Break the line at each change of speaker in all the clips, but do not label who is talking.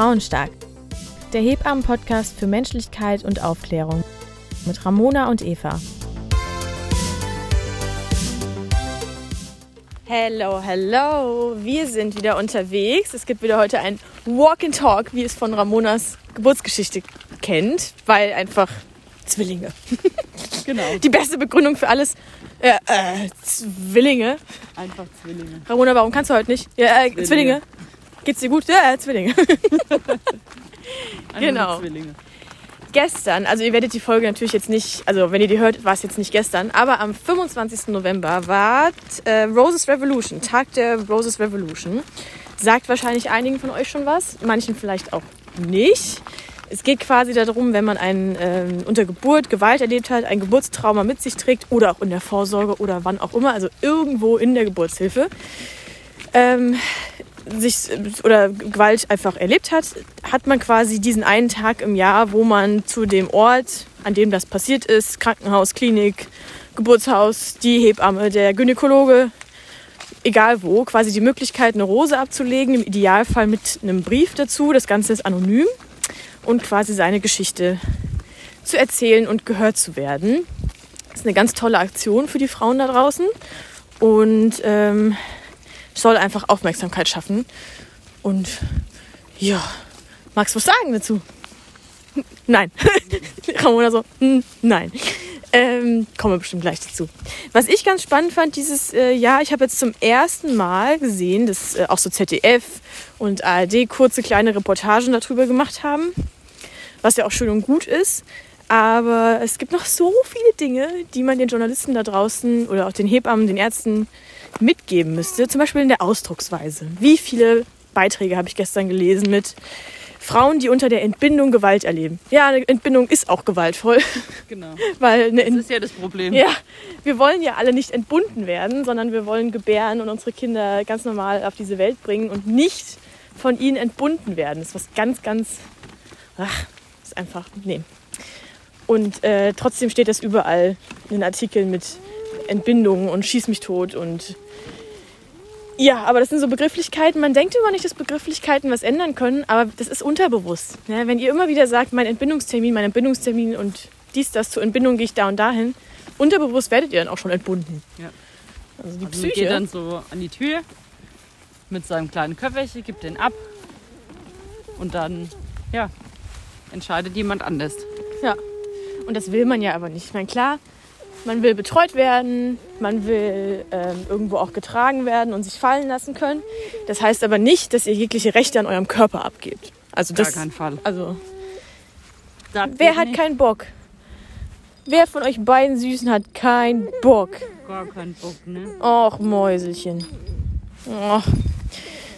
Frauenstark. Der Hebammen-Podcast für Menschlichkeit und Aufklärung mit Ramona und Eva. Hello, hello. Wir sind wieder unterwegs. Es gibt wieder heute ein Walk and Talk, wie es von Ramonas Geburtsgeschichte kennt, weil einfach Zwillinge.
Genau.
Die beste Begründung für alles. Äh, äh, Zwillinge.
Einfach Zwillinge.
Ramona, warum kannst du heute nicht? Ja, äh, Zwillinge.
Zwillinge.
Geht's dir gut? Ja, äh, Zwillinge. Genau.
Zwillinge.
gestern, also ihr werdet die Folge natürlich jetzt nicht, also wenn ihr die hört, war es jetzt nicht gestern, aber am 25. November war äh, Roses Revolution, Tag der Roses Revolution. Sagt wahrscheinlich einigen von euch schon was, manchen vielleicht auch nicht. Es geht quasi darum, wenn man einen, ähm, unter Geburt Gewalt erlebt hat, ein Geburtstrauma mit sich trägt oder auch in der Vorsorge oder wann auch immer, also irgendwo in der Geburtshilfe, ähm, sich oder Gewalt einfach erlebt hat, hat man quasi diesen einen Tag im Jahr, wo man zu dem Ort, an dem das passiert ist, Krankenhaus, Klinik, Geburtshaus, die Hebamme, der Gynäkologe, egal wo, quasi die Möglichkeit, eine Rose abzulegen, im Idealfall mit einem Brief dazu. Das Ganze ist anonym und quasi seine Geschichte zu erzählen und gehört zu werden. Das ist eine ganz tolle Aktion für die Frauen da draußen und ähm, soll einfach Aufmerksamkeit schaffen. Und ja, magst du was sagen dazu? Nein. Ramona so, "Hm, nein. Ähm, kommen wir bestimmt gleich dazu. Was ich ganz spannend fand dieses äh, Jahr, ich habe jetzt zum ersten Mal gesehen, dass äh, auch so ZDF und ARD kurze kleine Reportagen darüber gemacht haben, was ja auch schön und gut ist. Aber es gibt noch so viele Dinge, die man den Journalisten da draußen oder auch den Hebammen, den Ärzten mitgeben müsste. Zum Beispiel in der Ausdrucksweise. Wie viele Beiträge habe ich gestern gelesen mit Frauen, die unter der Entbindung Gewalt erleben. Ja, eine Entbindung ist auch gewaltvoll,
Genau.
weil eine
Das ist ja das Problem.
ja, wir wollen ja alle nicht entbunden werden, sondern wir wollen gebären und unsere Kinder ganz normal auf diese Welt bringen und nicht von ihnen entbunden werden. Das ist was ganz, ganz, ach, ist einfach, nee. Und äh, trotzdem steht das überall in den Artikeln mit Entbindung und Schieß mich tot und ja, aber das sind so Begrifflichkeiten. Man denkt immer nicht, dass Begrifflichkeiten was ändern können, aber das ist unterbewusst. Ja, wenn ihr immer wieder sagt, mein Entbindungstermin, mein Entbindungstermin und dies, das, zur Entbindung gehe ich da und dahin, unterbewusst werdet ihr dann auch schon entbunden.
Ja.
Also die
Also
Psyche.
geht dann so an die Tür mit seinem kleinen Köfferchen, gibt den ab und dann, ja, entscheidet jemand anders.
Ja. Und das will man ja aber nicht. Ich meine, klar, man will betreut werden, man will ähm, irgendwo auch getragen werden und sich fallen lassen können. Das heißt aber nicht, dass ihr jegliche Rechte an eurem Körper abgebt. Also
Gar
das,
keinen Fall.
also
Sagt
wer hat
nicht?
keinen Bock? Wer von euch beiden Süßen hat keinen Bock?
Gar keinen Bock, ne?
Och, Mäuselchen. Och.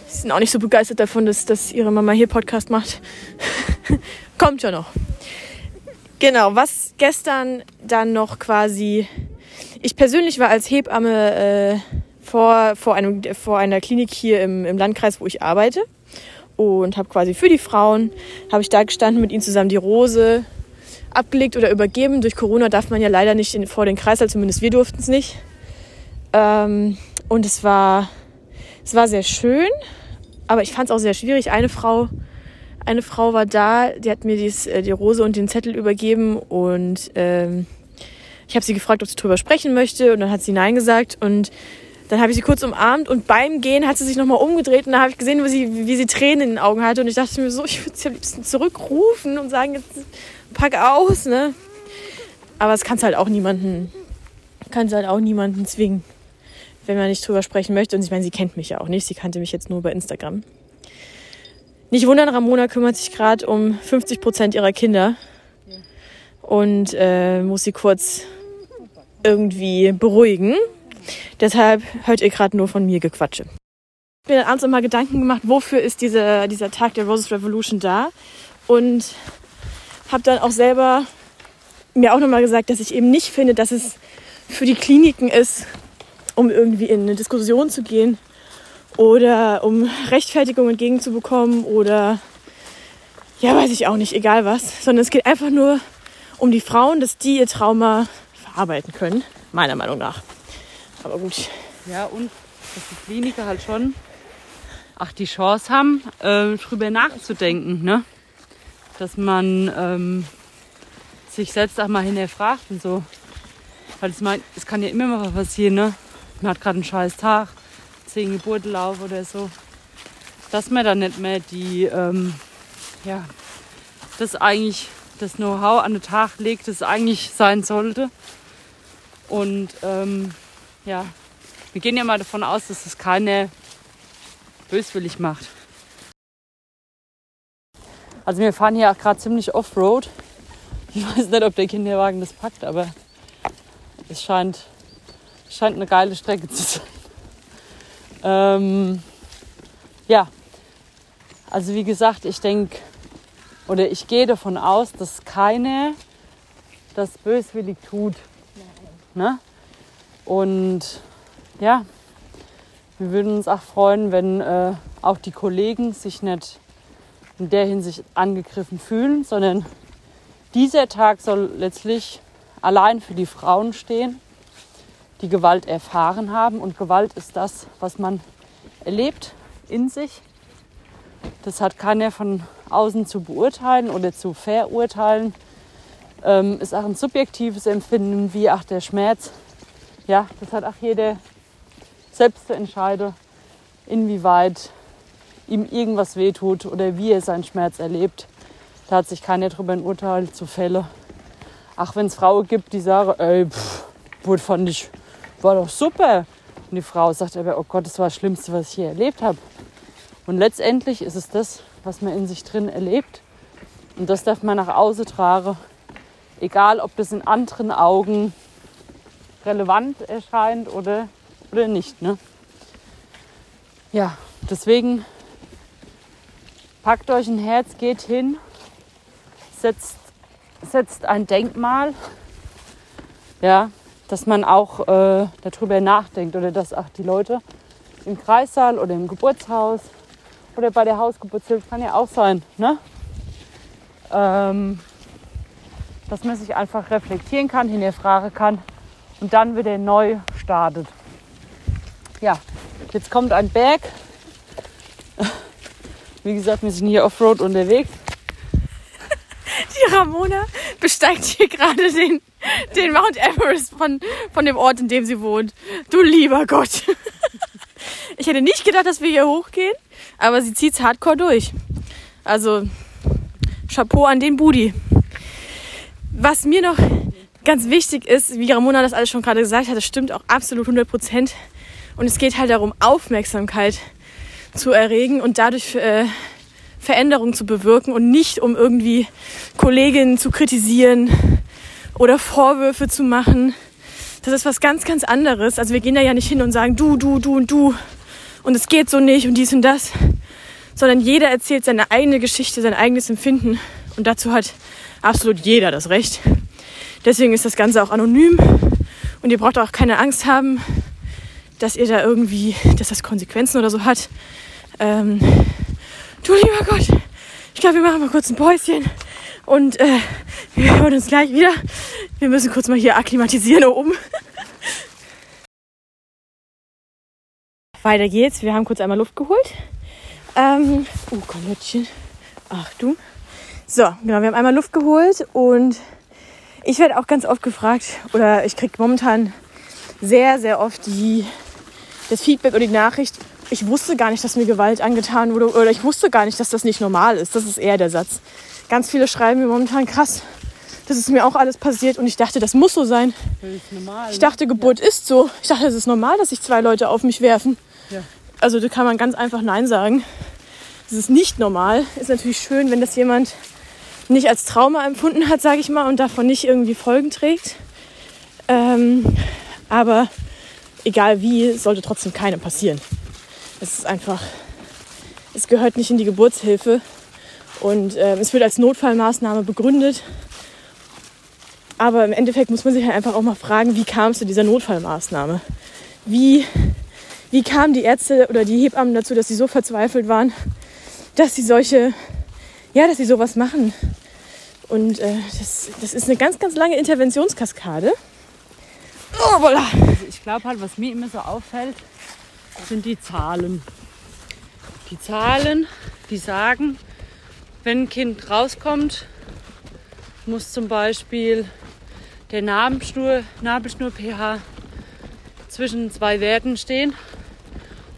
Sie sind auch nicht so begeistert davon, dass, dass ihre Mama hier Podcast macht. Kommt ja noch. Genau, was gestern dann noch quasi. Ich persönlich war als Hebamme äh, vor, vor, einem, vor einer Klinik hier im, im Landkreis, wo ich arbeite. Und habe quasi für die Frauen, habe ich da gestanden, mit ihnen zusammen die Rose abgelegt oder übergeben. Durch Corona darf man ja leider nicht in, vor den Kreißsaal, zumindest wir durften es nicht. Ähm, und es war, es war sehr schön, aber ich fand es auch sehr schwierig. Eine Frau, eine Frau war da, die hat mir dies, äh, die Rose und den Zettel übergeben und ähm, ich habe sie gefragt, ob sie drüber sprechen möchte und dann hat sie Nein gesagt und dann habe ich sie kurz umarmt und beim Gehen hat sie sich nochmal umgedreht und da habe ich gesehen, wie sie, wie sie Tränen in den Augen hatte und ich dachte mir so, ich würde sie am liebsten zurückrufen und sagen, jetzt pack aus, ne? Aber es kannst halt auch niemanden, kannst halt auch niemanden zwingen, wenn man nicht drüber sprechen möchte. Und ich meine, sie kennt mich ja auch nicht. Sie kannte mich jetzt nur über Instagram. Nicht wundern, Ramona kümmert sich gerade um 50 Prozent ihrer Kinder und äh, muss sie kurz irgendwie beruhigen. Deshalb hört ihr gerade nur von mir Gequatsche. Ich habe mir abends immer Gedanken gemacht, wofür ist dieser, dieser Tag der Roses Revolution da? Und habe dann auch selber mir auch nochmal gesagt, dass ich eben nicht finde, dass es für die Kliniken ist, um irgendwie in eine Diskussion zu gehen oder um Rechtfertigung entgegenzubekommen oder ja, weiß ich auch nicht, egal was, sondern es geht einfach nur um die Frauen, dass die ihr Trauma verarbeiten können, meiner Meinung nach. Aber gut,
Ja, und dass die Kliniker halt schon ach, die Chance haben, äh, drüber nachzudenken, ne? Dass man ähm, sich selbst auch mal hinterfragt und so. Weil es, kann ja immer mal passieren, ne? Man hat gerade einen scheiß Tag, zehn Geburtenlauf oder so. Dass man dann nicht mehr die, ähm, ja, das eigentlich, das Know-how an den Tag legt, das eigentlich sein sollte. Und ähm, ja, wir gehen ja mal davon aus, dass das keiner böswillig macht. Also wir fahren hier auch gerade ziemlich Offroad. Ich weiß nicht, ob der Kinderwagen das packt, aber es scheint, scheint eine geile Strecke zu sein. Ähm, ja, also wie gesagt, ich denke oder ich gehe davon aus, dass keiner das böswillig tut. Ne? Und ja, wir würden uns auch freuen, wenn äh, auch die Kollegen sich nicht in der Hinsicht angegriffen fühlen, sondern dieser Tag soll letztlich allein für die Frauen stehen, die Gewalt erfahren haben. Und Gewalt ist das, was man erlebt in sich. Das hat keiner von außen zu beurteilen oder zu verurteilen. Ähm, ist auch ein subjektives Empfinden, wie auch der Schmerz. Ja, das hat auch jeder selbst zu entscheiden, inwieweit ihm irgendwas wehtut oder wie er seinen Schmerz erlebt. Da hat sich keiner darüber ein Urteil zu Fälle. Ach, wenn es Frauen gibt, die sagen, ey, pff, fand ich, war doch super. Und die Frau sagt aber, oh Gott, das war das Schlimmste, was ich hier erlebt habe. Und letztendlich ist es das, was man in sich drin erlebt. Und das darf man nach außen tragen. Egal, ob das in anderen Augen relevant erscheint oder, oder nicht. Ne? Ja, deswegen packt euch ein Herz, geht hin, setzt, setzt ein Denkmal, ja, dass man auch äh, darüber nachdenkt oder dass auch die Leute im Kreissaal oder im Geburtshaus oder bei der Hausgeburtshilfe kann ja auch sein, ne? Ähm, dass man sich einfach reflektieren kann, hinterfragen kann und dann wieder neu startet. Ja, jetzt kommt ein Berg. Wie gesagt, wir sind hier Offroad unterwegs.
Die Ramona besteigt hier gerade den, den Mount Everest von, von dem Ort, in dem sie wohnt. Du lieber Gott. Ich hätte nicht gedacht, dass wir hier hochgehen. Aber sie zieht es hardcore durch. Also Chapeau an den Budi. Was mir noch ganz wichtig ist, wie Ramona das alles schon gerade gesagt hat, das stimmt auch absolut 100 Prozent. Und es geht halt darum, Aufmerksamkeit zu erregen und dadurch äh, Veränderungen zu bewirken und nicht um irgendwie Kolleginnen zu kritisieren oder Vorwürfe zu machen. Das ist was ganz, ganz anderes. Also wir gehen da ja nicht hin und sagen, du, du, du und du, und es geht so nicht und dies und das, sondern jeder erzählt seine eigene Geschichte, sein eigenes Empfinden und dazu hat absolut jeder das Recht. Deswegen ist das Ganze auch anonym und ihr braucht auch keine Angst haben, dass ihr da irgendwie, dass das Konsequenzen oder so hat. Ähm, du lieber Gott, ich glaube, wir machen mal kurz ein Päuschen und äh, wir hören uns gleich wieder. Wir müssen kurz mal hier akklimatisieren oben. Weiter geht's. Wir haben kurz einmal Luft geholt. Ähm, oh, Kollöttchen. Achtung. So, genau, wir haben einmal Luft geholt und ich werde auch ganz oft gefragt oder ich kriege momentan sehr, sehr oft die, das Feedback oder die Nachricht, ich wusste gar nicht, dass mir Gewalt angetan wurde oder ich wusste gar nicht, dass das nicht normal ist. Das ist eher der Satz. Ganz viele schreiben mir momentan krass. Das ist mir auch alles passiert und ich dachte, das muss so sein. Normal, ich dachte, Geburt ja. ist so. Ich dachte, es ist normal, dass sich zwei Leute auf mich werfen. Ja. Also da kann man ganz einfach Nein sagen. Das ist nicht normal. Ist natürlich schön, wenn das jemand nicht als Trauma empfunden hat, sage ich mal, und davon nicht irgendwie Folgen trägt. Ähm, aber egal wie, sollte trotzdem keine passieren. Es ist einfach, es gehört nicht in die Geburtshilfe und äh, es wird als Notfallmaßnahme begründet. Aber im Endeffekt muss man sich halt einfach auch mal fragen, wie kam es zu dieser Notfallmaßnahme? Wie wie kamen die Ärzte oder die Hebammen dazu, dass sie so verzweifelt waren, dass sie solche, ja, dass sie sowas machen. Und äh, das, das ist eine ganz, ganz lange Interventionskaskade.
Oh, voilà. Also ich glaube halt, was mir immer so auffällt, sind die Zahlen. die Zahlen, die sagen, wenn ein Kind rauskommt, muss zum Beispiel der Nabelschnur, Nabelschnur-pH zwischen zwei Werten stehen.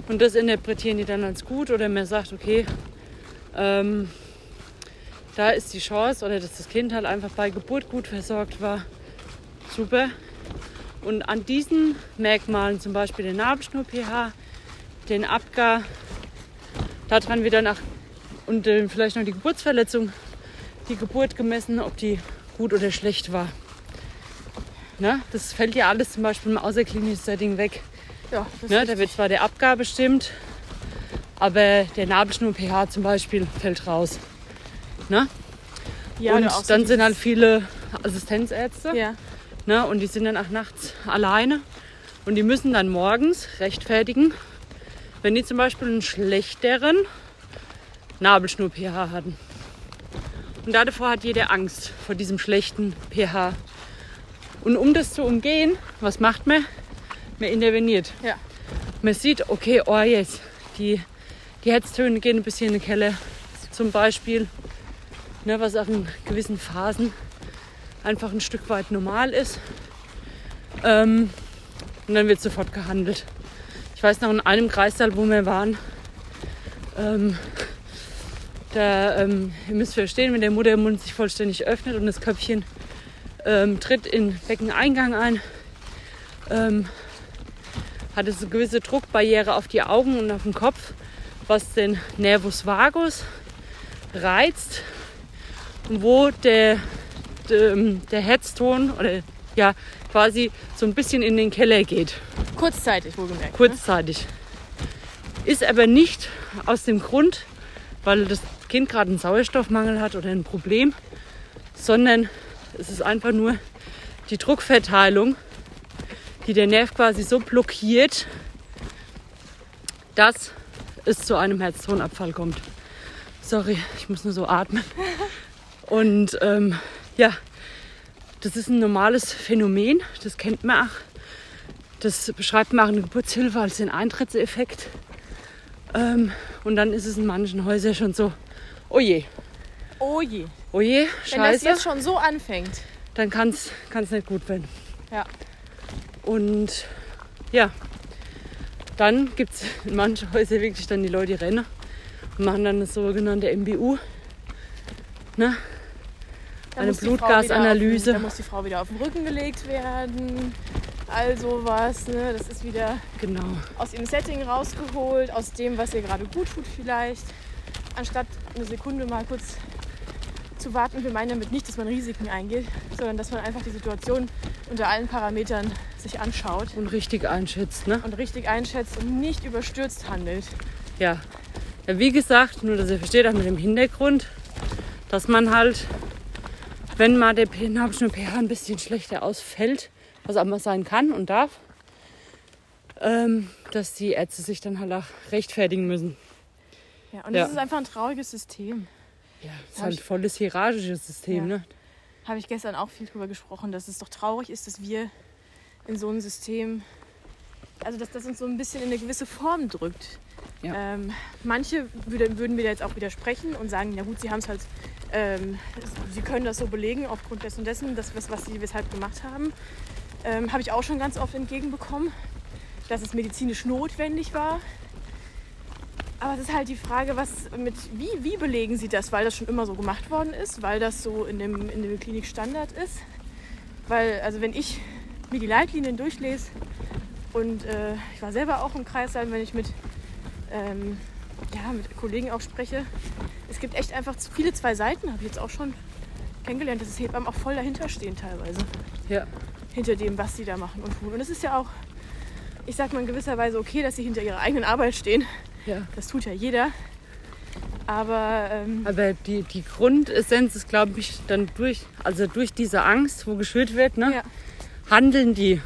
Und das interpretieren die dann als gut. Oder man sagt, okay, ähm, da ist die Chance, oder dass das Kind halt einfach bei Geburt gut versorgt war. Super. Und an diesen Merkmalen, zum Beispiel den Nabelschnur-pH, den Abgar, daran wieder nach und äh, vielleicht noch die Geburtsverletzung, die Geburt gemessen, ob die gut oder schlecht war. Ne? Das fällt ja alles zum Beispiel im außerklinischen Setting weg.
Ja,
Ne? Da wird zwar der Abgar bestimmt, aber der Nabelschnur-pH zum Beispiel fällt raus. Ne?
ja,
und dann sind halt viele Assistenzärzte
Ja,
ne? und die sind dann auch nachts alleine und die müssen dann morgens rechtfertigen, wenn die zum Beispiel einen schlechteren Nabelschnur-pH hatten. Und davor hat jeder Angst vor diesem schlechten pH. Und um das zu umgehen, was macht man? Man interveniert.
ja.
Man sieht, okay, oh jetzt, die, die Herztöne gehen ein bisschen in den Keller, zum Beispiel, ne, was auch in gewissen Phasen einfach ein Stück weit normal ist. Ähm, und dann wird sofort gehandelt. Ich weiß noch in einem Kreissaal, wo wir waren, ähm, da, ähm, ihr müsst verstehen, wenn der Muttermund sich vollständig öffnet und das Köpfchen ähm, tritt in Beckeneingang ein, ähm, hat es eine gewisse Druckbarriere auf die Augen und auf den Kopf, was den Nervus vagus reizt und wo der, der, der Herzton oder ja quasi so ein bisschen in den Keller geht,
kurzzeitig wohlgemerkt. Ne?
kurzzeitig. Ist aber nicht aus dem Grund, weil das Kind gerade einen Sauerstoffmangel hat oder ein Problem, sondern es ist einfach nur die Druckverteilung, die der Nerv quasi so blockiert, dass es zu einem Herztonabfall kommt. Sorry, ich muss nur so atmen. Und ähm, ja, das ist ein normales Phänomen, das kennt man auch. Das beschreibt man auch in der Geburtshilfe als den Eintrittseffekt. Ähm, und dann ist es in manchen Häusern schon so, oh je,
Oh je.
oh je,
Wenn das
scheiße,
jetzt schon so anfängt.
dann kann es nicht gut werden.
Ja.
Und ja, dann gibt es in manchen Häusern wirklich dann die Leute, die rennen und machen dann das sogenannte MBU. Ne?
Da
Eine Blutgasanalyse.
Da muss die Frau wieder auf den Rücken gelegt werden. All sowas. Ne? Das ist wieder
Genau.
aus ihrem Setting rausgeholt, aus dem, was ihr gerade gut tut vielleicht. Anstatt eine Sekunde mal kurz zu warten. Wir meinen damit nicht, dass man Risiken eingeht, sondern dass man einfach die Situation unter allen Parametern sich anschaut
Und richtig einschätzt. Ne?
und richtig einschätzt und nicht überstürzt handelt.
Ja. ja. Wie gesagt, nur dass ihr versteht, auch mit dem Hintergrund, dass man halt, wenn mal der Nabelschnur pH ein bisschen schlechter ausfällt, was auch mal sein kann und darf, ähm, dass die Ärzte sich dann halt auch rechtfertigen müssen.
Ja, und
Ja.
das ist einfach ein trauriges System.
Ja, das ist halt volles hierarchisches System.
Ja.
Ne?
Habe ich gestern auch viel drüber gesprochen, dass es doch traurig ist, dass wir in so ein System, also dass das uns so ein bisschen in eine gewisse Form drückt.
Ja.
Ähm, manche würde, würden mir da jetzt auch widersprechen und sagen, ja gut, sie haben es halt, ähm, sie können das so belegen aufgrund dessen und dessen, das, was, was sie weshalb gemacht haben. Ähm, Habe ich auch schon ganz oft entgegenbekommen, dass es medizinisch notwendig war. Aber es ist halt die Frage, was mit, wie, wie belegen Sie das? Weil das schon immer so gemacht worden ist, weil das so in dem, in dem Klinik Standard ist. Weil, also wenn ich mir die Leitlinien durchlese und äh, ich war selber auch im Kreissaal, wenn ich mit, ähm, ja, mit Kollegen auch spreche, es gibt echt einfach viele zwei Seiten, habe ich jetzt auch schon kennengelernt, dass es Hebammen auch voll dahinter stehen teilweise
Ja.
Hinter dem, was sie da machen und tun. Und es ist ja auch, ich sag mal in gewisser Weise okay, dass sie hinter ihrer eigenen Arbeit stehen.
ja.
Das tut ja jeder. Aber ähm,
Aber die, die Grundessenz ist, glaube ich, dann durch, also durch diese Angst, wo geschürt wird, ne,
ja,
handeln die.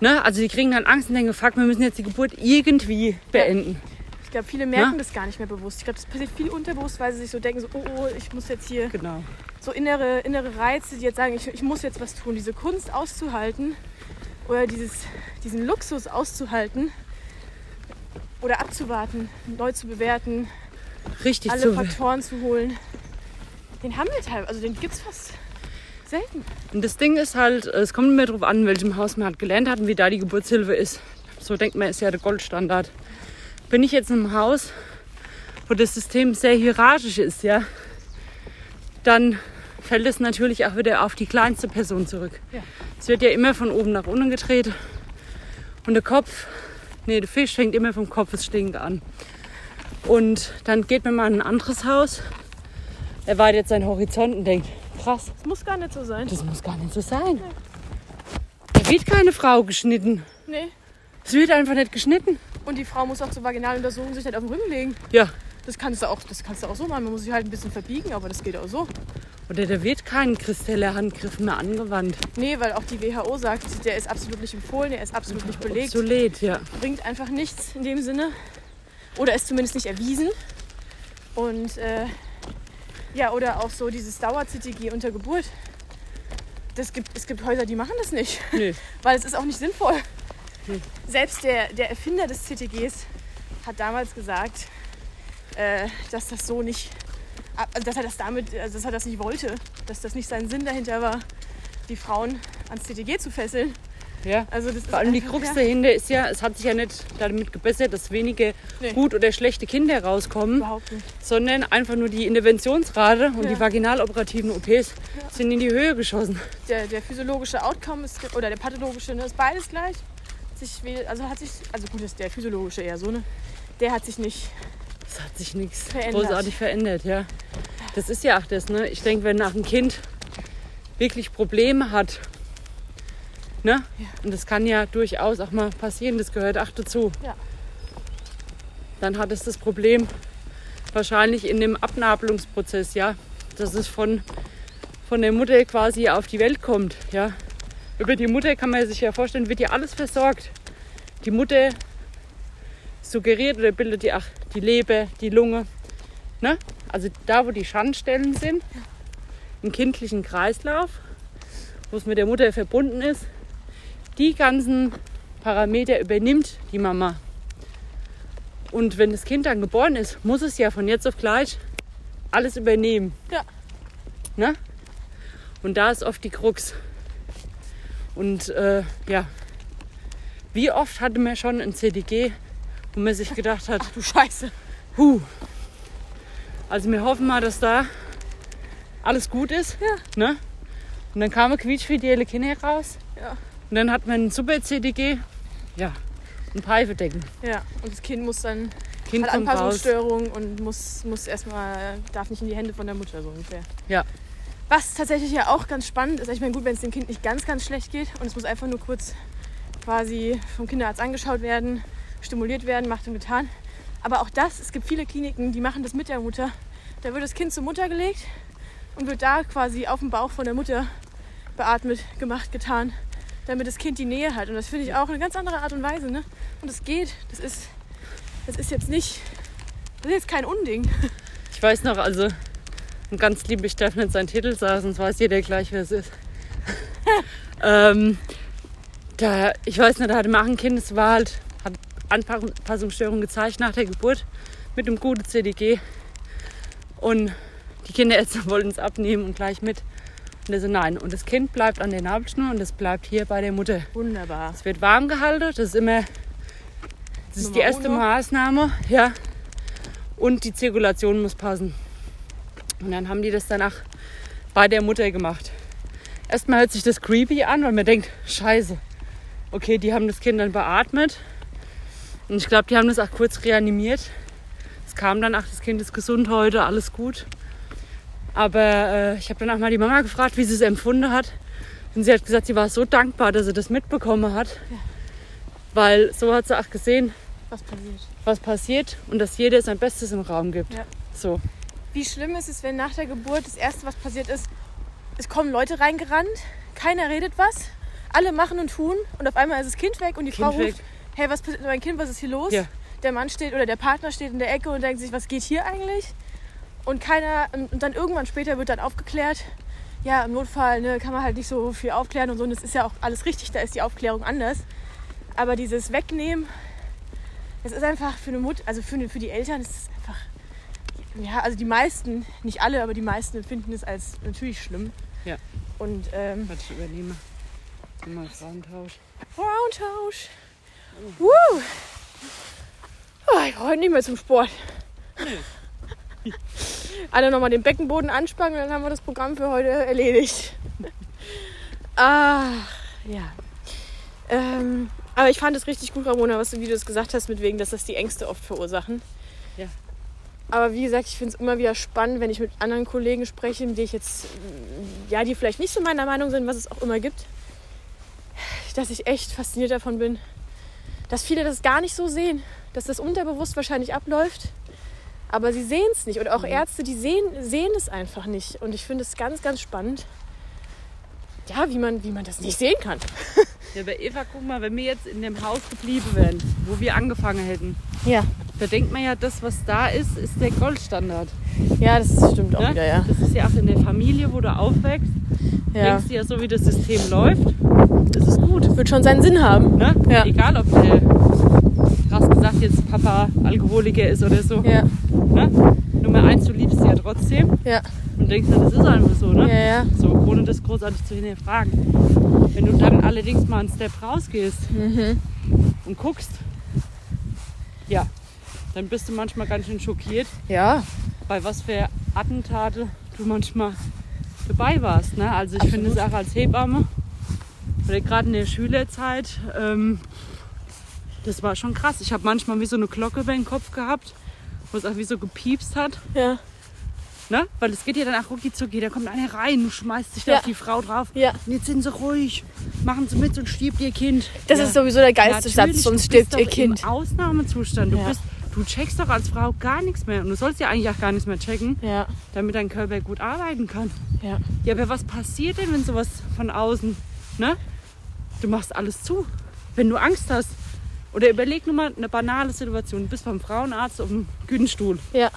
Ne? Also die kriegen dann Angst und denken, fuck, wir müssen jetzt die Geburt irgendwie beenden.
ich glaube, viele merken
Ja.
das gar nicht mehr bewusst. Ich glaube, das passiert viel unterbewusst, weil sie sich so denken, so, oh, oh, ich muss jetzt hier
Genau.
so innere, innere Reize, die jetzt sagen, ich, ich muss jetzt was tun. Diese Kunst auszuhalten oder dieses, diesen Luxus auszuhalten, oder abzuwarten, neu zu bewerten,
Richtig
alle
so.
Faktoren zu holen. Den haben wir teilweise, also den gibt es fast selten.
Und das Ding ist halt, es kommt immer darauf an, in welchem Haus man halt gelernt hat und wie da die Geburtshilfe ist. So denkt man, ist ja der Goldstandard. Bin ich jetzt in einem Haus, wo das System sehr hierarchisch ist, ja, dann fällt es natürlich auch wieder auf die kleinste Person zurück.
Ja.
Es wird ja immer von oben nach unten gedreht und der Kopf, nee, der Fisch fängt immer vom Kopf des Stinken an. Und dann geht man mal in ein anderes Haus, erweitert seinen Horizont und denkt, krass,
Das muss gar nicht so sein.
das muss gar nicht so sein. Da wird keine Frau geschnitten.
Nee.
Es wird einfach nicht geschnitten.
Und die Frau muss auch zur Vaginaluntersuchung sich nicht auf den Rücken legen.
Ja.
Das kannst du auch, das kannst du auch so machen. Man muss sich halt ein bisschen verbiegen, aber das geht auch so.
Oder da wird kein kristeller Handgriff mehr angewandt.
Nee, weil auch die WHO sagt, der ist absolut nicht empfohlen, der ist absolut nicht belegt.
Obsolet, ja.
Bringt einfach nichts in dem Sinne. Oder ist zumindest nicht erwiesen. Und äh, ja, oder auch so dieses Dauer-CTG unter Geburt. Das gibt, es gibt Häuser, die machen das nicht,
Nö.
weil es ist auch nicht sinnvoll. Selbst der, der Erfinder des CTGs hat damals gesagt, äh, dass das so nicht, also dass er das damit, also dass er das nicht wollte, dass das nicht sein Sinn dahinter war, die Frauen ans CTG zu fesseln.
ja.
Also das
Vor allem die Krux
ja.
dahinter ist ja, es hat sich ja nicht damit gebessert, dass wenige
Nee.
gut oder schlechte Kinder rauskommen, sondern einfach nur die Interventionsrate und
Ja.
die vaginaloperativen OPs sind in die Höhe geschossen.
der, der physiologische Outcome ist, oder der pathologische ne, ist beides gleich. Sich, also hat sich, also gut ist der physiologische eher so, ne? Der hat sich nicht.
Es hat sich nichts großartig verändert, ja. Das ist ja auch das, ne? Ich denke, wenn nach ein Kind wirklich Probleme hat, ne?
Ja.
Und das kann ja durchaus auch mal passieren, das gehört auch dazu.
Ja.
Dann hat es das Problem wahrscheinlich in dem Abnabelungsprozess, ja, dass es von, von der Mutter quasi auf die Welt kommt, ja. Über die Mutter kann man sich ja vorstellen, wird ja alles versorgt. Die Mutter suggeriert oder bildet die, ach, die Leber, die Lunge. Ne? Also da, wo die Schandstellen sind, im kindlichen Kreislauf, wo es mit der Mutter verbunden ist, die ganzen Parameter übernimmt die Mama. Und wenn das Kind dann geboren ist, muss es ja von jetzt auf gleich alles übernehmen.
Ja.
Ne? Und da ist oft die Krux. Und äh, ja, wie oft hatte man schon ein CDG, wo man sich gedacht hat,
Ach du Scheiße.
Huh. Also wir hoffen mal, dass da alles gut ist.
Ja.
Ne? Und dann kamen quietschfidele Kinder raus.
Ja.
Und dann hat man ein super CDG. Ja. Und Pfeifedecken.
Ja. Und das Kind muss dann,
Kind
hat
raus.
Anpassungsstörung und muss, muss erstmal, darf nicht in die Hände von der Mutter so ungefähr.
Ja.
Was tatsächlich ja auch ganz spannend ist, ich meine, gut, wenn es dem Kind nicht ganz, ganz schlecht geht und es muss einfach nur kurz quasi vom Kinderarzt angeschaut werden, stimuliert werden, macht und getan. Aber auch das, es gibt viele Kliniken, die machen das mit der Mutter. Da wird das Kind zur Mutter gelegt und wird da quasi auf dem Bauch von der Mutter beatmet, gemacht, getan, damit das Kind die Nähe hat. Und das finde ich auch eine ganz andere Art und Weise. Ne? Und es geht. Das ist, das ist jetzt nicht, das ist jetzt kein Unding.
Ich weiß noch, also und ganz lieb, darf nicht seinen Titel sagen, sonst weiß jeder gleich, wer es ist. ähm, da, ich weiß nicht, da hatte man ein Kind, das war halt, hat Anpassungsstörungen gezeigt nach der Geburt mit einem guten CDG. Und die Kinderärzte wollten es abnehmen und gleich mit. Und er so, nein. Und das Kind bleibt an der Nabelschnur und das bleibt hier bei der Mutter.
Wunderbar.
Es wird warm gehalten, das ist immer das ist die
Nummer
erste
uno.
Maßnahme, ja. Und die Zirkulation muss passen. Und dann haben die das danach bei der Mutter gemacht. Erstmal hört sich das creepy an, weil man denkt, scheiße. Okay, die haben das Kind dann beatmet. Und ich glaube, die haben das auch kurz reanimiert. Es kam dann, ach, das Kind ist gesund heute, alles gut. Aber äh, ich habe dann auch mal die Mama gefragt, wie sie es empfunden hat. Und sie hat gesagt, sie war so dankbar, dass sie das mitbekommen hat. Weil so hat sie auch gesehen,
Was passiert?
was passiert und dass jeder sein Bestes im Raum gibt.
Ja.
So.
Wie schlimm ist es, wenn nach der Geburt das Erste, was passiert ist, es kommen Leute reingerannt, keiner redet was, alle machen und tun und auf einmal ist das Kind weg und die
Kind
Frau
weg.
ruft, hey, was passiert mit meinem Kind, was ist hier los?
Ja.
Der Mann steht oder der Partner steht in der Ecke und denkt sich, was geht hier eigentlich? Und keiner, und dann irgendwann später wird dann aufgeklärt, ja, im Notfall ne, kann man halt nicht so viel aufklären und so, und das ist ja auch alles richtig, da ist die Aufklärung anders. Aber dieses Wegnehmen, es ist einfach für eine Mutter, also für, eine, für die Eltern ist es einfach, ja, also die meisten, nicht alle, aber die meisten empfinden es als natürlich schlimm.
Ja.
Und ähm,
Warte, ich übernehme. Immer Frauentausch.
Frauentausch. Woo. Oh, ich brauche heute nicht mehr zum Sport. Alle nochmal den Beckenboden anspannen dann haben wir das Programm für heute erledigt. Ach, ja. Ähm, aber ich fand es richtig gut, Ramona, was du, wie du es gesagt hast, mit wegen, dass das die Ängste oft verursachen.
Ja.
Aber wie gesagt, ich finde es immer wieder spannend, wenn ich mit anderen Kollegen spreche, die ich jetzt, ja, die vielleicht nicht so meiner Meinung sind, was es auch immer gibt, dass ich echt fasziniert davon bin, dass viele das gar nicht so sehen, dass das unterbewusst wahrscheinlich abläuft, aber sie sehen es nicht. Oder auch Ärzte, die sehen, sehen es einfach nicht. Und ich finde es ganz, ganz spannend, ja, wie man, wie man das nicht sehen kann.
Ja, bei Eva, guck mal, wenn wir jetzt in dem Haus geblieben wären, wo wir angefangen hätten,
Ja,
da denkt man ja, das, was da ist, ist der Goldstandard.
ja das stimmt auch
Ne?
wieder, ja.
Das ist ja auch in der Familie, wo du aufwächst.
ja.
Denkst du ja, so wie das System läuft, das ist gut.
Wird schon seinen Sinn haben.
Ne?
Ja.
Egal, ob der, krass gesagt, jetzt Papa Alkoholiker ist oder so.
Ja,
Ne? Nummer eins, du liebst sie ja trotzdem
ja,
und denkst dann, das ist einfach so, ne?
ja, ja.
So, ohne das großartig zu hinterfragen. Wenn du dann allerdings mal einen Step rausgehst
Mhm.
und guckst, ja, dann bist du manchmal ganz schön schockiert,
Ja,
bei was für Attentate du manchmal dabei warst. Ne? Also ich finde es auch als Hebamme oder gerade in der Schülerzeit, ähm, das war schon krass. Ich habe manchmal wie so eine Glocke über den Kopf gehabt, wo es auch wie so gepiepst hat.
ja,
Ne? Weil es geht ja dann auch rucki zucki, da kommt einer rein, du schmeißt dich da
Ja.
auf die Frau drauf.
ja.
Und jetzt sind sie ruhig, machen sie mit und stirbt ihr Kind.
Das
Ja.
ist sowieso der geilste Satz, sonst stirbt ihr Kind.
Im Ausnahmezustand. Du, bist, du checkst doch als Frau gar nichts mehr. Und du sollst ja eigentlich auch gar nichts mehr checken,
Ja,
damit dein Körper gut arbeiten kann.
ja.
Ja, aber was passiert denn, wenn sowas von außen, ne? Du machst alles zu, wenn du Angst hast. Oder überleg nur mal eine banale Situation. Du bist beim Frauenarzt auf dem Güdenstuhl.
Ja,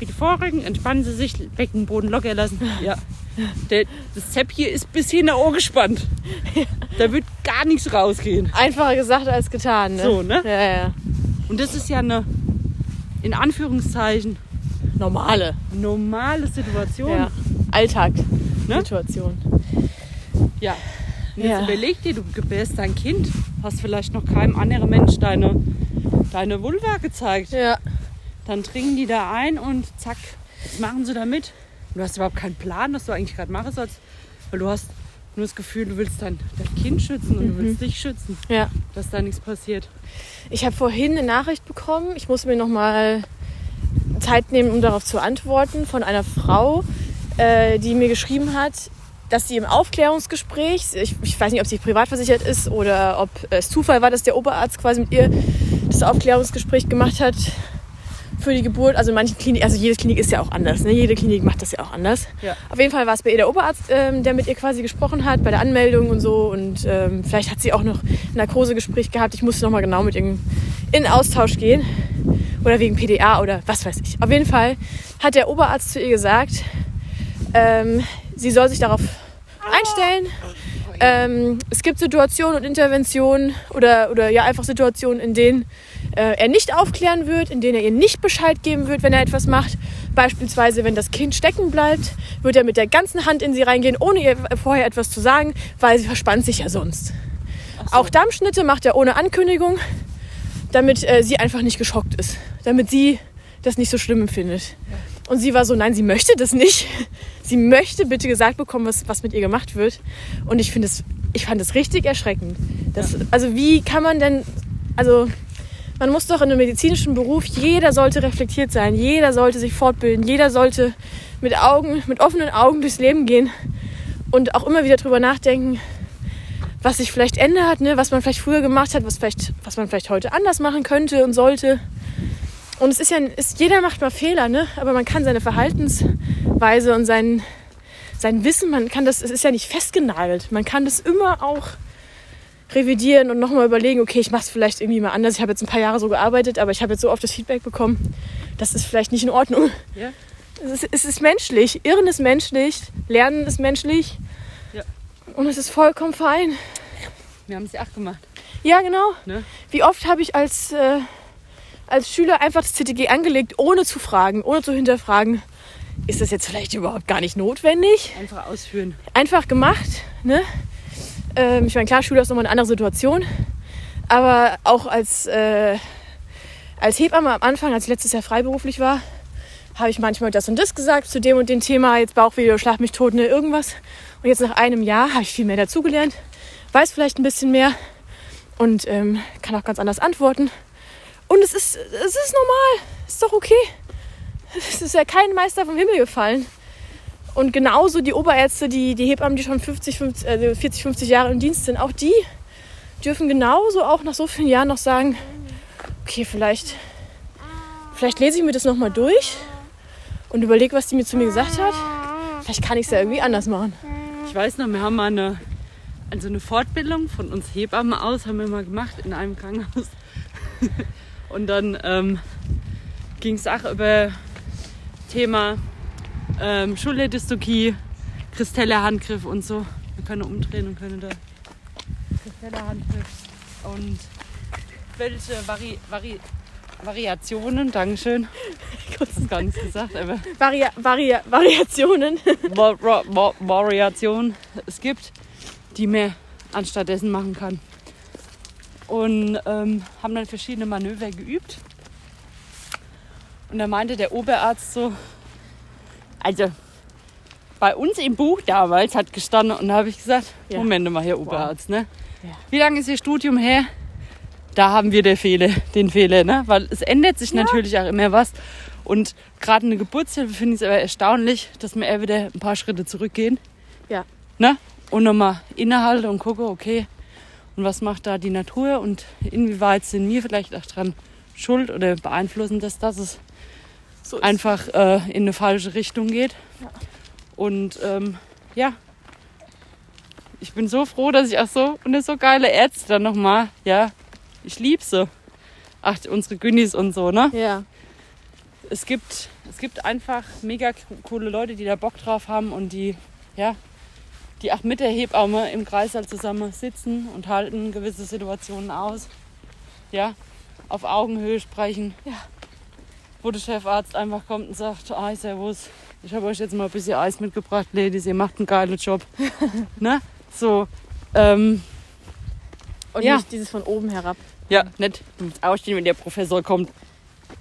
Bitte vorrücken, entspannen Sie sich, Beckenboden locker lassen. Ja. Der, das Zepp hier ist bis hier in der Ohr gespannt. Da wird gar nichts rausgehen.
einfacher gesagt als getan, ne?
So, ne?
Ja, ja.
Und das ist ja eine, in Anführungszeichen,
Normale.
normale Situation.
Ja. Alltag.
Ne?
Situation.
Ja. Und jetzt
Ja.
überleg dir, du gebärst dein Kind, hast vielleicht noch keinem anderen Mensch deine, deine Vulva gezeigt.
Ja.
Dann dringen die da ein und zack, was machen sie damit? Du hast überhaupt keinen Plan, was du eigentlich gerade machen sollst, weil du hast nur das Gefühl, du willst dein, dein Kind schützen und du willst dich schützen,
Ja.
dass da nichts passiert.
Ich habe vorhin eine Nachricht bekommen. Ich muss mir noch mal Zeit nehmen, um darauf zu antworten, von einer Frau, äh, die mir geschrieben hat, dass sie im Aufklärungsgespräch, ich, ich weiß nicht, ob sie privat versichert ist oder ob es Zufall war, dass der Oberarzt quasi mit ihr das Aufklärungsgespräch gemacht hat für die Geburt. Also in manchen Kliniken, also jede Klinik ist ja auch anders, ne? jede Klinik macht das ja auch anders.
Ja.
Auf jeden Fall war es bei ihr der Oberarzt, ähm, der mit ihr quasi gesprochen hat, bei der Anmeldung und so. Und ähm, vielleicht hat sie auch noch ein Narkosegespräch gehabt. Ich musste noch mal genau mit ihr in Austausch gehen. Oder wegen PDA oder was weiß ich. Auf jeden Fall hat der Oberarzt zu ihr gesagt, ähm, sie soll sich darauf einstellen. Ähm, es gibt Situationen und Interventionen oder, oder ja einfach Situationen, in denen äh, er nicht aufklären wird, in denen er ihr nicht Bescheid geben wird, wenn er etwas macht. Beispielsweise, wenn das Kind stecken bleibt, wird er mit der ganzen Hand in sie reingehen, ohne ihr vorher etwas zu sagen, weil sie verspannt sich ja sonst. Auch Dammschnitte macht er ohne Ankündigung, damit äh, sie einfach nicht geschockt ist, damit sie das nicht so schlimm empfindet. Und sie war so, nein, sie möchte das nicht. Sie möchte bitte gesagt bekommen, was, was mit ihr gemacht wird. Und ich finde es, ich fand es richtig erschreckend. Das, Also wie kann man denn, also man muss doch in einem medizinischen Beruf, jeder sollte reflektiert sein, jeder sollte sich fortbilden, jeder sollte mit Augen, mit offenen Augen durchs Leben gehen und auch immer wieder drüber nachdenken, was sich vielleicht ändert, ne? was man vielleicht früher gemacht hat, was, vielleicht, was man vielleicht heute anders machen könnte und sollte. Und es ist ja, ist, jeder macht mal Fehler, ne? aber man kann seine Verhaltensweise und sein, sein Wissen, man kann das, es ist ja nicht festgenagelt. Man kann das immer auch revidieren und nochmal überlegen, okay, ich mache es vielleicht irgendwie mal anders. Ich habe jetzt ein paar Jahre so gearbeitet, aber ich habe jetzt so oft das Feedback bekommen, das ist vielleicht nicht in Ordnung.
Ja?
Es ist, es ist menschlich, Irren ist menschlich, Lernen ist menschlich
Ja.
und es ist vollkommen fein.
Wir haben es ja auch gemacht.
Ja, genau.
Ne?
Wie oft habe ich als, äh, als Schüler einfach das CTG angelegt, ohne zu fragen, ohne zu hinterfragen, ist das jetzt vielleicht überhaupt gar nicht notwendig?
Einfach ausführen.
Einfach gemacht. Ne? Ähm, ich meine, klar, Schüler ist nochmal eine andere Situation. Aber auch als, äh, als Hebamme am Anfang, als ich letztes Jahr freiberuflich war, habe ich manchmal das und das gesagt zu dem und dem Thema, jetzt Bauchweh, schlag mich tot, ne, irgendwas. Und jetzt nach einem Jahr habe ich viel mehr dazugelernt, weiß vielleicht ein bisschen mehr und ähm, kann auch ganz anders antworten. Und es ist, es ist normal, ist doch okay. Es ist ja kein Meister vom Himmel gefallen. Und genauso die Oberärzte, die, die Hebammen, die schon 50, 50, also 40, 50 Jahre im Dienst sind, auch die dürfen genauso auch nach so vielen Jahren noch sagen, okay, vielleicht, vielleicht lese ich mir das nochmal durch und überlege, was die mir zu mir gesagt hat. Vielleicht kann ich es ja irgendwie anders machen.
Ich weiß noch, wir haben mal eine, also eine Fortbildung von uns Hebammen aus, haben wir mal gemacht in einem Krankenhaus. Und dann ähm, ging es auch über Thema ähm, Schulterdystokie, Kristelle Handgriff und so. Wir können umdrehen und können da Kristelle Handgriff und welche Vari, Vari, Variationen, Dankeschön. Ich habe gar nichts gesagt, aber
Varia, Varia, Variationen.
Va- Va- Va- Variationen es gibt, die man anstattdessen machen kann. Und ähm, haben dann verschiedene Manöver geübt. Und da meinte der Oberarzt so, also bei uns im Buch damals hat gestanden und da habe ich gesagt,
Ja.
Moment mal, Herr Oberarzt, ne?
Ja.
Wie lange ist Ihr Studium her? Da haben wir den Fehler, den Fehler, ne? Weil es ändert sich natürlich auch immer was. Und gerade eine Geburtshilfe finde ich es aber erstaunlich, dass wir eher wieder ein paar Schritte zurückgehen.
Ja.
Ne? Und nochmal innehalte und gucke, okay, und was macht da die Natur und inwieweit sind wir vielleicht auch dran schuld oder beeinflussen das, dass es
So
einfach äh, in eine falsche Richtung geht.
Ja.
Und ähm, ja, ich bin so froh, dass ich auch so und so geile Ärzte dann nochmal, ja, ich liebe sie. Ach, unsere Günnis und so, ne?
Ja.
Es gibt, es gibt einfach mega coole Leute, die da Bock drauf haben und die, ja, die auch mit der Hebamme im Kreißsaal zusammen sitzen und halten gewisse Situationen aus. Ja, auf Augenhöhe sprechen.
Ja.
Wo der Chefarzt einfach kommt und sagt, ah, servus, ich habe euch jetzt mal ein bisschen Eis mitgebracht, Ladies, ihr macht einen geilen Job. ne? So, ähm,
Und
Ja.
nicht dieses von oben herab.
ja, nicht du musst ausstehen, wenn der Professor kommt.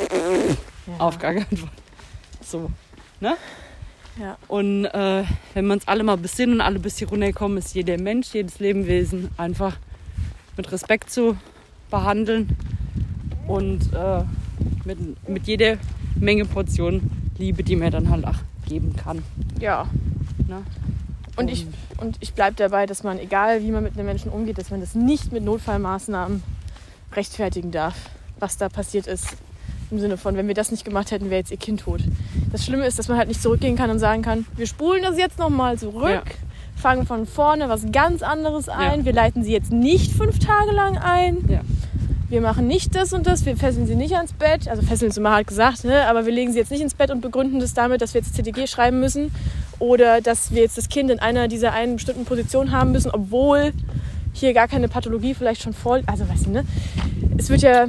Ja.
Auf gar keinen Fall. So, ne?
Ja.
Und äh, wenn wir uns alle mal besinnen und alle ein bisschen runterkommen, ist jeder Mensch, jedes Lebewesen einfach mit Respekt zu behandeln und äh, mit, mit jeder Menge Portion Liebe, die man dann halt auch geben kann.
Ja.
Ne?
Und ich, und ich bleibe dabei, dass man, egal wie man mit einem Menschen umgeht, dass man das nicht mit Notfallmaßnahmen rechtfertigen darf, was da passiert ist. Im Sinne von, wenn wir das nicht gemacht hätten, wäre jetzt ihr Kind tot. Das Schlimme ist, dass man halt nicht zurückgehen kann und sagen kann, wir spulen das jetzt nochmal zurück,
Ja.
fangen von vorne was ganz anderes ein,
Ja.
wir leiten sie jetzt nicht fünf Tage lang ein.
Ja.
Wir machen nicht das und das, wir fesseln sie nicht ans Bett. Also fesseln ist immer halt gesagt, ne? aber wir legen sie jetzt nicht ins Bett und begründen das damit, dass wir jetzt CTG schreiben müssen oder dass wir jetzt das Kind in einer dieser einen bestimmten Position haben müssen, obwohl hier gar keine Pathologie vielleicht schon vor. Also weißt du, ne? Es wird ja,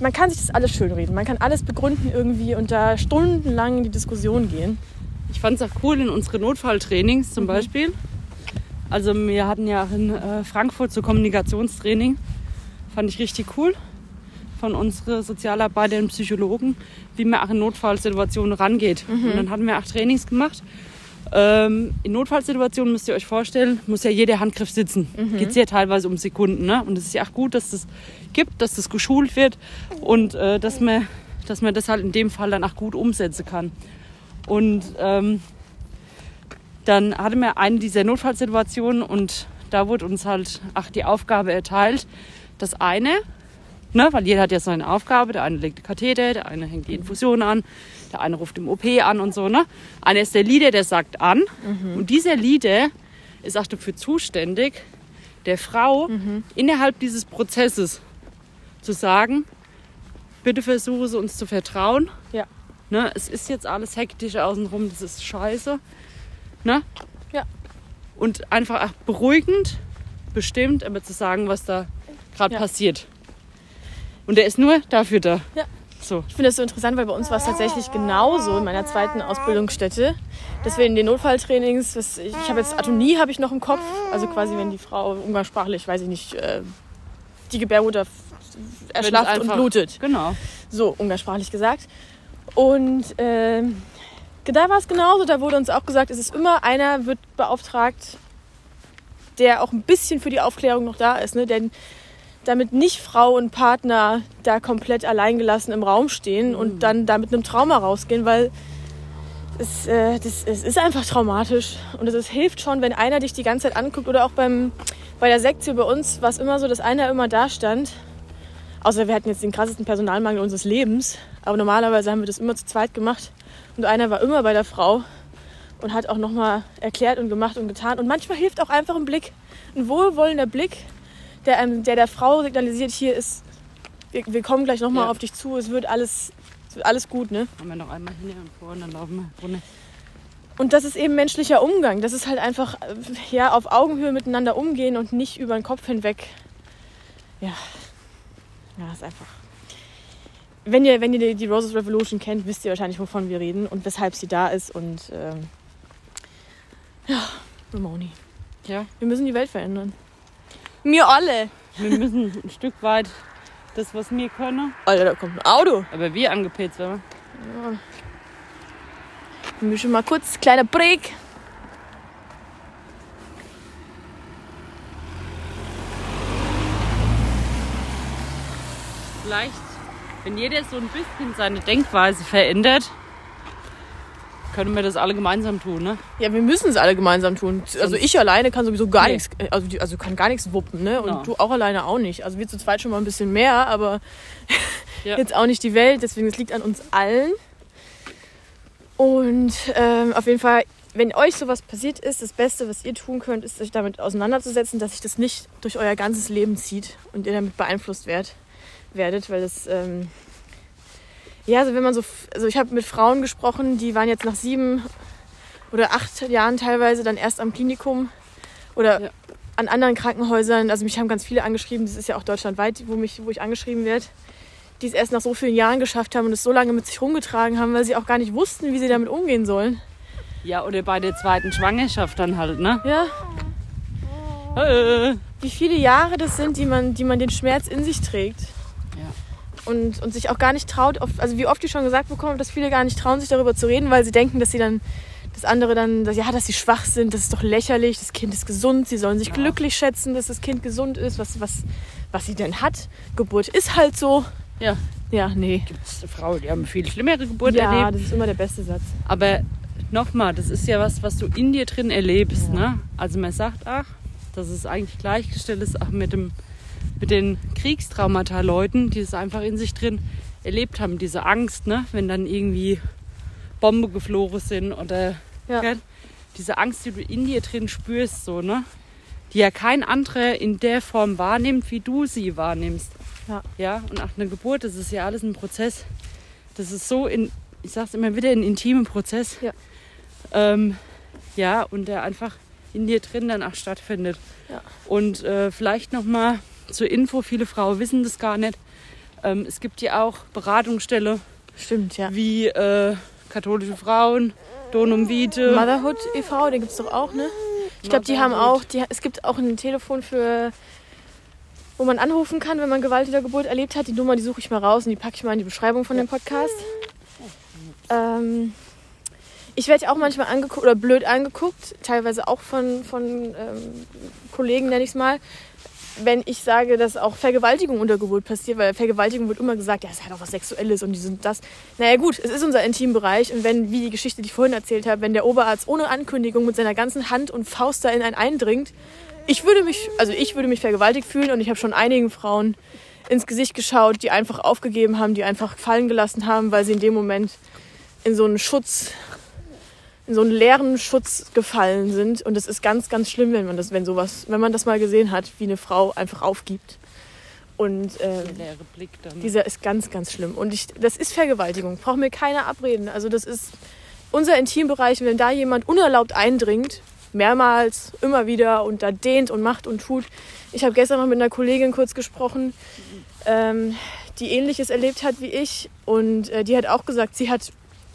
man kann sich das alles schönreden, man kann alles begründen irgendwie und da stundenlang in die Diskussion gehen.
Ich fand es auch cool in unsere Notfalltrainings zum Beispiel. Also wir hatten ja auch in äh, Frankfurt so Kommunikationstraining. Fand ich richtig cool von unseren Sozialarbeitern und Psychologen, wie man auch in Notfallsituationen rangeht. Und dann hatten wir auch Trainings gemacht. Ähm, in Notfallsituationen müsst ihr euch vorstellen, muss ja jeder Handgriff sitzen. Geht es ja teilweise um Sekunden. Ne? Und es ist ja auch gut, dass das gibt, dass das geschult wird und äh, dass, man, dass man das halt in dem Fall dann auch gut umsetzen kann. Und ähm, dann hatten wir eine dieser Notfallsituationen und da wurde uns halt ach, die Aufgabe erteilt, das eine, ne, weil jeder hat ja seine Aufgabe, der eine legt den Katheter, der eine hängt die Infusion an, der eine ruft im OP an und so. Ne? Einer ist der Leader, der sagt an und dieser Leader ist auch dafür zuständig, der Frau innerhalb dieses Prozesses zu sagen, bitte versuche sie uns zu vertrauen.
Ja.
Ne, es ist jetzt alles hektisch außenrum, das ist scheiße. Ne?
Ja.
Und einfach auch beruhigend, bestimmt, aber zu sagen, was da gerade
Ja.
passiert. Und der ist nur dafür da.
Ja.
so.
Ich finde das so interessant, weil bei uns war es tatsächlich genauso in meiner zweiten Ausbildungsstätte, dass wir in den Notfalltrainings, was, ich, ich habe jetzt Atonie habe ich noch im Kopf, also quasi wenn die Frau umgangssprachlich, weiß ich nicht, äh, die Gebärmutter erschlafft und blutet.
Genau.
So umgangssprachlich gesagt. Und ähm, da war es genauso. Da wurde uns auch gesagt, es ist immer einer wird beauftragt, der auch ein bisschen für die Aufklärung noch da ist. Ne? Denn damit nicht Frau und Partner da komplett alleingelassen im Raum stehen und dann da mit einem Trauma rausgehen, weil es, äh, das, es ist einfach traumatisch. Und es ist, hilft schon, wenn einer dich die ganze Zeit anguckt. Oder auch beim, bei der Sektion bei uns war es immer so, dass einer immer da stand Außer wir hatten jetzt den krassesten Personalmangel unseres Lebens. Aber normalerweise haben wir das immer zu zweit gemacht. Und einer war immer bei der Frau und hat auch nochmal erklärt und gemacht und getan. Und manchmal hilft auch einfach ein Blick, ein wohlwollender Blick, der, einem, der der Frau signalisiert, hier ist, wir, wir kommen gleich nochmal
Ja.
auf dich zu, es wird alles, es wird alles gut, ne?
Haben wir noch einmal hin und vor und dann laufen wir runter.
Und das ist eben menschlicher Umgang. Das ist halt einfach äh, ja, auf Augenhöhe miteinander umgehen und nicht über den Kopf hinweg. Ja, ja, ist einfach. Wenn ihr, wenn ihr die- die Roses Revolution kennt, wisst ihr wahrscheinlich, wovon wir reden und weshalb sie da ist. Und ähm, ja, Ramoni.
Ja,
Wir müssen die Welt verändern. Wir alle.
wir müssen ein Stück weit das, was wir können,
Alter, da kommt ein Auto.
aber wir angepetzt werden.
Wir mischen mal kurz, kleiner Break.
Vielleicht, wenn jeder so ein bisschen seine Denkweise verändert, können wir das alle gemeinsam tun, ne?
Ja, wir müssen es alle gemeinsam tun. Also ich alleine kann sowieso gar
Nee.
nichts, also, die- also kann gar nichts wuppen, ne? Und
Ja.
du auch alleine auch nicht. Also wir zu zweit schon mal ein bisschen mehr, aber
Ja.
jetzt auch nicht die Welt. Deswegen es liegt an uns allen. Und ähm, auf jeden Fall, wenn euch sowas passiert ist, das Beste, was ihr tun könnt, ist euch damit auseinanderzusetzen, dass sich das nicht durch euer ganzes Leben zieht und ihr damit beeinflusst werdet, werdet, weil das ähm, ja, also wenn man so, also ich habe mit Frauen gesprochen, die waren jetzt nach sieben oder acht Jahren teilweise dann erst am Klinikum oder
Ja.
an anderen Krankenhäusern. Also mich haben ganz viele angeschrieben, das ist ja auch deutschlandweit, wo, mich, wo ich angeschrieben werde, die es erst nach so vielen Jahren geschafft haben und es so lange mit sich rumgetragen haben, weil sie auch gar nicht wussten, wie sie damit umgehen sollen.
Ja, oder bei der zweiten Schwangerschaft dann halt, ne?
Ja,
Äh.
wie viele Jahre das sind, die man, die man den Schmerz in sich trägt.
Ja.
Und, und sich auch gar nicht traut, auf, also wie oft ich schon gesagt bekomme, dass viele gar nicht trauen, sich darüber zu reden, weil sie denken, dass sie dann, das andere dann, dass, ja, dass sie schwach sind, das ist doch lächerlich, das Kind ist gesund, sie sollen sich
Ja.
glücklich schätzen, dass das Kind gesund ist, was, was, was sie denn hat. Geburt ist halt so.
Ja.
Ja, nee.
Gibt's Frauen, die haben viel schlimmere Geburt
Ja,
erlebt.
das ist immer der beste Satz.
Aber nochmal, das ist ja was, was du in dir drin erlebst. Ne? Also man sagt auch, dass es eigentlich gleichgestellt ist auch mit, dem, mit den Kriegstraumata-Leuten, die es einfach in sich drin erlebt haben. Diese Angst, ne? wenn dann irgendwie Bombe geflogen sind oder
Ja.
gell? diese Angst, die du in dir drin spürst, so, ne? die ja kein anderer in der Form wahrnimmt, wie du sie wahrnimmst.
Ja.
Ja, und auch eine Geburt, das ist ja alles ein Prozess. Das ist so in, ich sag's immer wieder, ein intimer Prozess.
Ja.
Ähm, ja, und der einfach in dir drin dann auch stattfindet.
Ja.
Und äh, vielleicht nochmal zur Info, viele Frauen wissen das gar nicht. Ähm, es gibt ja auch Beratungsstelle
Stimmt, ja.
wie äh, katholische Frauen, Donum Vitae.
Motherhood e.V., den gibt es doch auch, ne? Ich glaube, die haben auch, die, es gibt auch ein Telefon für, wo man anrufen kann, wenn man Gewalt in der Geburt erlebt hat. Die Nummer, die suche ich mal raus und die packe ich mal in die Beschreibung von dem Podcast. Ähm, ich werde auch manchmal angeguckt oder blöd angeguckt, teilweise auch von, von ähm, Kollegen, nenne ich es mal, wenn ich sage, dass auch Vergewaltigung unter Geburt passiert, weil Vergewaltigung wird immer gesagt, ja, es hat auch was Sexuelles und die sind das. Naja gut, es ist unser Intimbereich und wenn, wie die Geschichte, die ich vorhin erzählt habe, wenn der Oberarzt ohne Ankündigung mit seiner ganzen Hand und Faust da in einen eindringt, ich würde mich, also ich würde mich vergewaltigt fühlen und ich habe schon einigen Frauen ins Gesicht geschaut, die einfach aufgegeben haben, die einfach fallen gelassen haben, weil sie in dem Moment in so einen Schutz, in so einen leeren Schutz gefallen sind. Und es ist ganz, ganz schlimm, wenn man das, wenn sowas, wenn man das mal gesehen hat, wie eine Frau einfach aufgibt. Und ähm, dieser ist ganz, ganz schlimm. Und ich, das ist Vergewaltigung. Braucht mir keiner abreden. Also das ist unser Intimbereich. Und wenn da jemand unerlaubt eindringt, mehrmals, immer wieder und da dehnt und macht und tut. Ich habe gestern noch mit einer Kollegin kurz gesprochen, ähm, die ähnliches erlebt hat wie ich. Und äh, die hat auch gesagt, sie hat,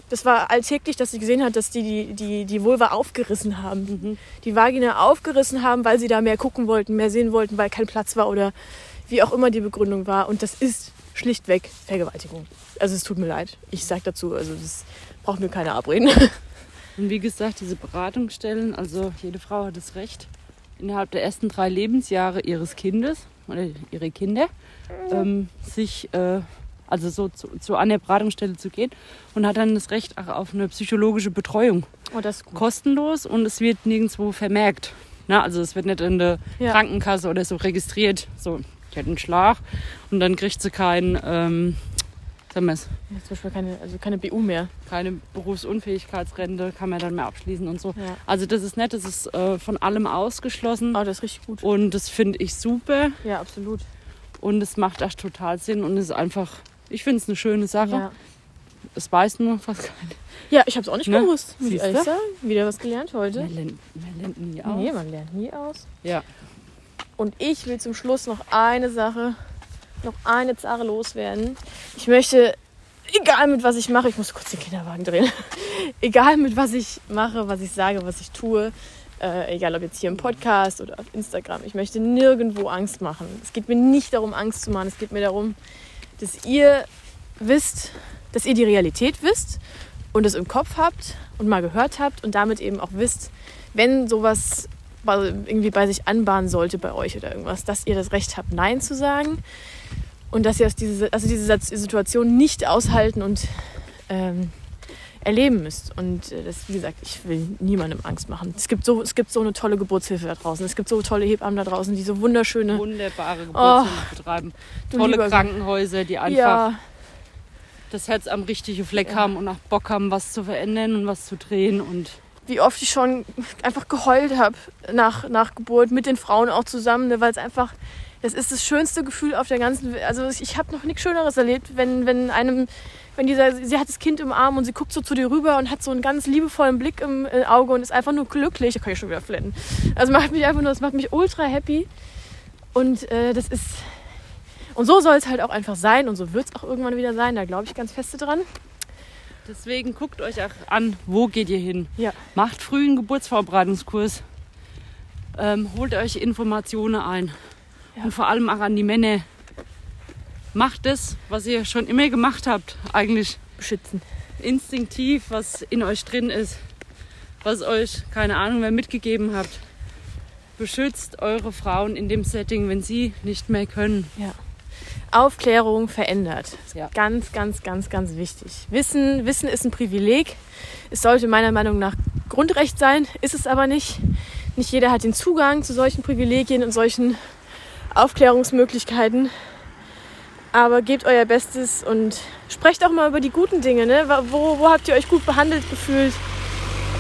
das war alltäglich, dass sie gesehen hat, dass die die, die, die Vulva aufgerissen haben.
Mhm.
Die Vagina aufgerissen haben, weil sie da mehr gucken wollten, mehr sehen wollten, weil kein Platz war oder wie auch immer die Begründung war. Und das ist schlichtweg Vergewaltigung. Also es tut mir leid. Ich sag dazu, also das braucht mir keiner abreden.
Und wie gesagt, diese Beratungsstellen, also jede Frau hat das Recht, innerhalb der ersten drei Lebensjahre ihres Kindes oder ihre Kinder ähm, sich äh, also so zu, zu einer Beratungsstelle zu gehen und hat dann das Recht auf eine psychologische Betreuung.
Oh, das ist gut.
Kostenlos und es wird nirgendwo vermerkt. Na, also es wird nicht in der
Ja.
Krankenkasse oder so registriert. So, ich hatte einen Schlag und dann kriegt sie kein, ähm, sagen wir es,
zum Beispiel keine, also keine BU mehr.
keine Berufsunfähigkeitsrente, kann man dann mehr abschließen und so.
Ja.
Also das ist nett, das ist äh, von allem ausgeschlossen
Oh, das ist richtig gut.
und das finde ich super
Ja, absolut.
und es macht echt total Sinn und es ist einfach, ich finde es eine schöne Sache.
Ja,
Es weiß nur fast keiner.
ja ich habe es auch nicht
Ne?
gewusst, muss ich ehrlich sagen. Wieder was gelernt heute.
Man lernt, man lernt nie aus.
Nee, man lernt nie aus.
Ja.
Und ich will zum Schluss noch eine Sache, noch eine Sache loswerden. Ich möchte, egal mit was ich mache, ich muss kurz den Kinderwagen drehen, egal mit was ich mache, was ich sage, was ich tue, äh, egal ob jetzt hier im Podcast oder auf Instagram, ich möchte nirgendwo Angst machen. Es geht mir nicht darum, Angst zu machen. Es geht mir darum, dass ihr wisst, dass ihr die Realität wisst und es im Kopf habt und mal gehört habt und damit eben auch wisst, wenn sowas irgendwie bei sich anbahnen sollte bei euch oder irgendwas, dass ihr das Recht habt, Nein zu sagen und dass ihr aus diese, also diese Situation nicht aushalten und ähm, erleben müsst. Und äh, das, wie gesagt, ich will niemandem Angst machen. Es gibt, so, es gibt so eine tolle Geburtshilfe da draußen. Es gibt so tolle Hebammen da draußen, die so wunderschöne,
Wunderbare Geburtshilfe betreiben.
du
Tolle Krankenhäuser, die einfach
ja,
das Herz am richtigen Fleck
Ja.
haben und auch Bock haben, was zu verändern und was zu drehen. Und
wie oft ich schon einfach geheult habe nach, nach Geburt, mit den Frauen auch zusammen, ne, weil es einfach, das ist das schönste Gefühl auf der ganzen Welt. Also ich, ich habe noch nichts Schöneres erlebt, wenn, wenn einem, wenn dieser, sie hat das Kind im Arm und sie guckt so zu dir rüber und hat so einen ganz liebevollen Blick im äh, Auge und ist einfach nur glücklich. Da kann ich schon wieder flennen. Also macht mich einfach nur, das macht mich ultra happy. Und äh, das ist, und so soll es halt auch einfach sein und so wird es auch irgendwann wieder sein. Da glaube ich ganz feste dran.
deswegen guckt euch auch an, wo geht ihr hin.
Ja.
Macht früh einen Geburtsvorbereitungskurs. Ähm, holt euch Informationen ein.
Ja.
Und vor allem auch an die Männer. Macht das, was ihr schon immer gemacht habt, eigentlich
Beschützen.
instinktiv, was in euch drin ist, was euch, keine Ahnung, wer mitgegeben habt. Beschützt eure Frauen in dem Setting, wenn sie nicht mehr können.
Aufklärung verändert.
Ja.
Ganz, ganz, ganz, ganz wichtig. Wissen, Wissen ist ein Privileg. Es sollte meiner Meinung nach Grundrecht sein, ist es aber nicht. Nicht jeder hat den Zugang zu solchen Privilegien und solchen Aufklärungsmöglichkeiten. Aber gebt euer Bestes und sprecht auch mal über die guten Dinge. Ne? Wo, wo habt ihr euch gut behandelt gefühlt?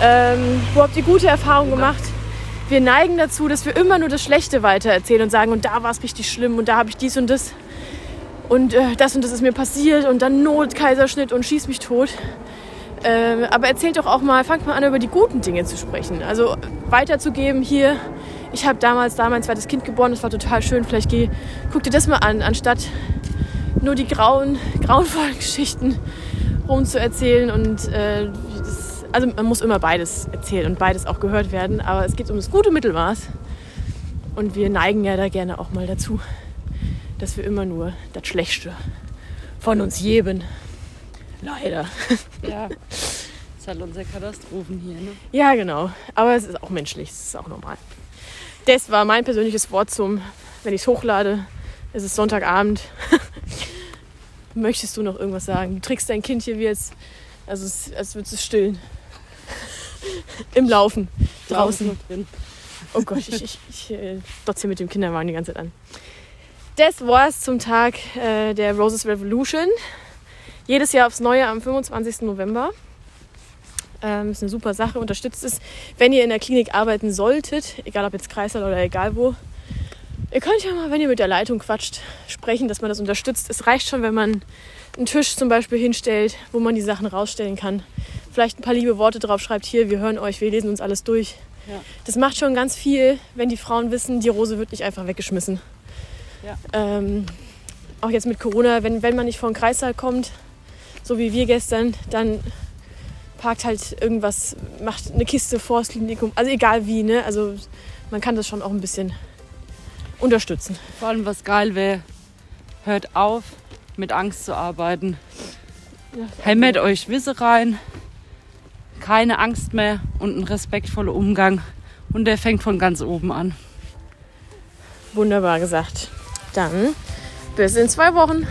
Ähm, wo habt ihr gute Erfahrungen gemacht? Wir neigen dazu, dass wir immer nur das Schlechte weitererzählen und sagen, und da war es richtig schlimm und da habe ich dies und das und äh, das und das ist mir passiert und dann Notkaiserschnitt und schieß mich tot. Ähm, aber erzählt doch auch mal, fangt mal an, über die guten Dinge zu sprechen. Also weiterzugeben hier, ich habe damals da mein zweites Kind geboren, das war total schön, vielleicht geh, guck dir das mal an, anstatt nur die grauen, grauenvollen Geschichten rumzuerzählen. Und äh, das, also man muss immer beides erzählen und beides auch gehört werden, aber es geht um das gute Mittelmaß. Und wir neigen ja da gerne auch mal dazu, dass wir immer nur das Schlechte von uns geben. Leider.
Ja, das ist halt unsere Katastrophen hier. Ne?
Ja, genau. Aber es ist auch menschlich, es ist auch normal. Das war mein persönliches Wort zum, wenn ich es hochlade, es ist Sonntagabend. Möchtest du noch irgendwas sagen? Du trägst dein Kind hier wie jetzt, also es, als würdest es stillen. Im Laufen, draußen.
drin.
Oh Gott, ich, ich, ich äh, dotze mit dem Kinderwagen die ganze Zeit an. Das war's zum Tag äh, der Roses Revolution. Jedes Jahr aufs Neue am 25. November. Ähm, ist eine super Sache. Unterstützt es, wenn ihr in der Klinik arbeiten solltet, egal ob jetzt Kreissaal oder egal wo. Ihr könnt ja mal, wenn ihr mit der Leitung quatscht, sprechen, dass man das unterstützt. Es reicht schon, wenn man einen Tisch zum Beispiel hinstellt, wo man die Sachen rausstellen kann. Vielleicht ein paar liebe Worte drauf schreibt, hier, wir hören euch, wir lesen uns alles durch.
Ja.
Das macht schon ganz viel, wenn die Frauen wissen, die Rose wird nicht einfach weggeschmissen.
Ja.
Ähm, auch jetzt mit Corona, wenn, wenn man nicht vor den Kreissaal kommt, so wie wir gestern, dann parkt halt irgendwas, macht eine Kiste vor das Klinikum. Also egal wie, ne? Also man kann das schon auch ein bisschen unterstützen.
Vor allem, was geil wäre, hört auf, mit Angst zu arbeiten. Hämmert euch Wisse rein, keine Angst mehr und ein respektvoller Umgang. Und der fängt von ganz oben an.
Wunderbar gesagt. Dann bis in zwei Wochen.